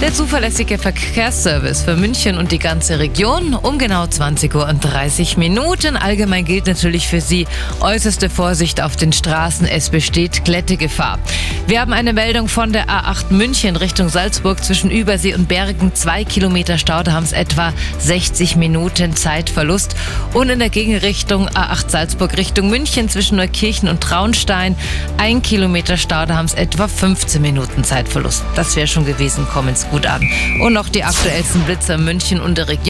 Der zuverlässige Verkehrsservice für München und die ganze Region um genau 20 Uhr und 30 Minuten. Allgemein gilt natürlich für Sie äußerste Vorsicht auf den Straßen. Es besteht Glättegefahr. Wir haben eine Meldung von der A8 München Richtung Salzburg zwischen Übersee und Bergen. Zwei Kilometer Stau, da haben es etwa 60 Minuten Zeitverlust. Und in der Gegenrichtung A8 Salzburg Richtung München zwischen Neukirchen und Traunstein. Ein Kilometer Stau, da haben es etwa 15 Minuten Zeitverlust. Das wäre schon gewesen. Kommen's gut an. Und noch die aktuellsten Blitzer München und der Region.